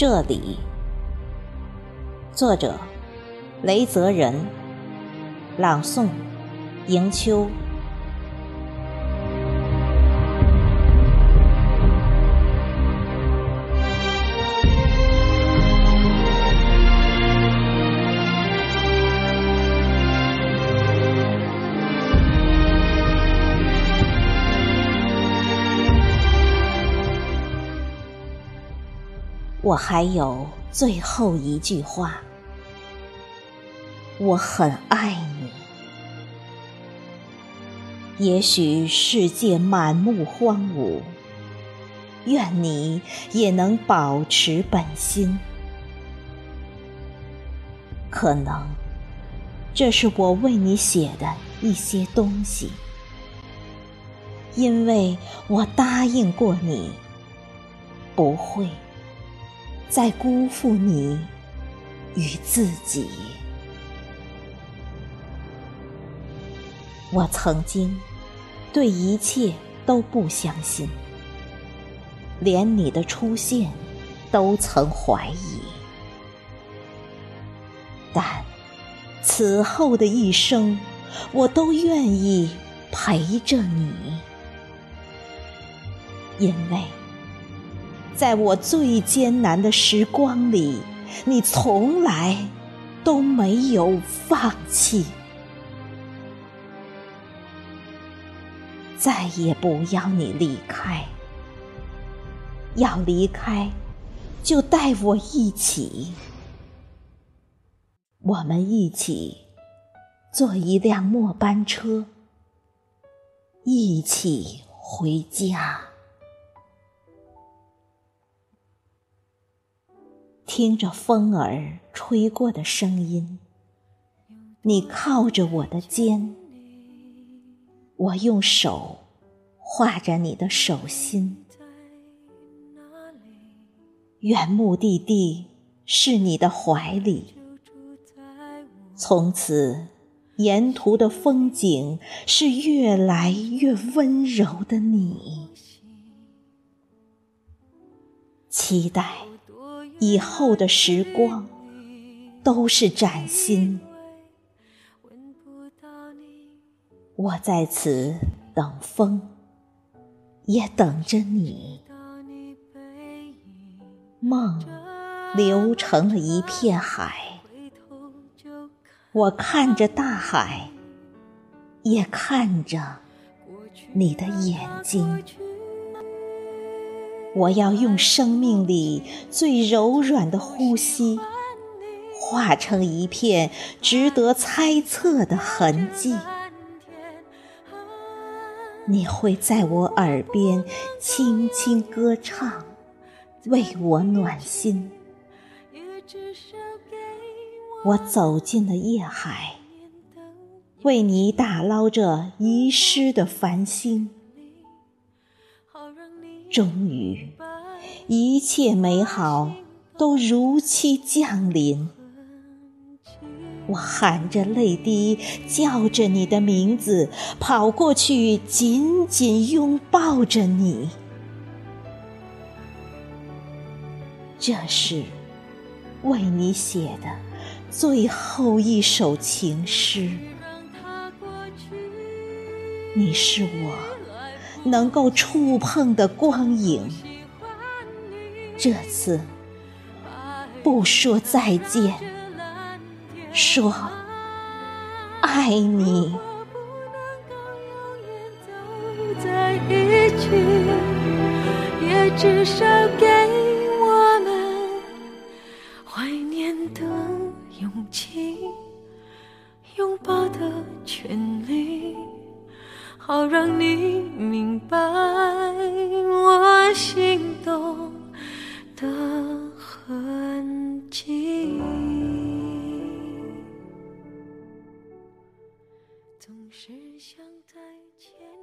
这里，作者雷泽仁，朗诵迎秋。我还有最后一句话，我很爱你。也许世界满目荒芜，愿你也能保持本心。可能这是我为你写的一些东西，因为我答应过你，不会。在辜负你与自己，我曾经对一切都不相信，连你的出现都曾怀疑。但此后的一生，我都愿意陪着你，因为。在我最艰难的时光里，你从来都没有放弃。再也不要你离开，要离开就带我一起，我们一起坐一辆末班车，一起回家。听着风儿吹过的声音，你靠着我的肩，我用手画着你的手心。原目的地是你的怀里，从此沿途的风景是越来越温柔的你，期待。以后的时光都是崭新，我在此等风，也等着你。梦流成了一片海，我看着大海，也看着你的眼睛。我要用生命里最柔软的呼吸，化成一片值得猜测的痕迹。你会在我耳边轻轻歌唱，为我暖心。我走进了夜海，为你打捞着遗失的繁星。终于，一切美好都如期降临。我含着泪滴叫着你的名字，跑过去紧紧拥抱着你。这是为你写的最后一首情诗。你是我。能够触碰的光影，这次不说再见，说爱你。也至少给。你明白我心动的痕迹。总是想再见。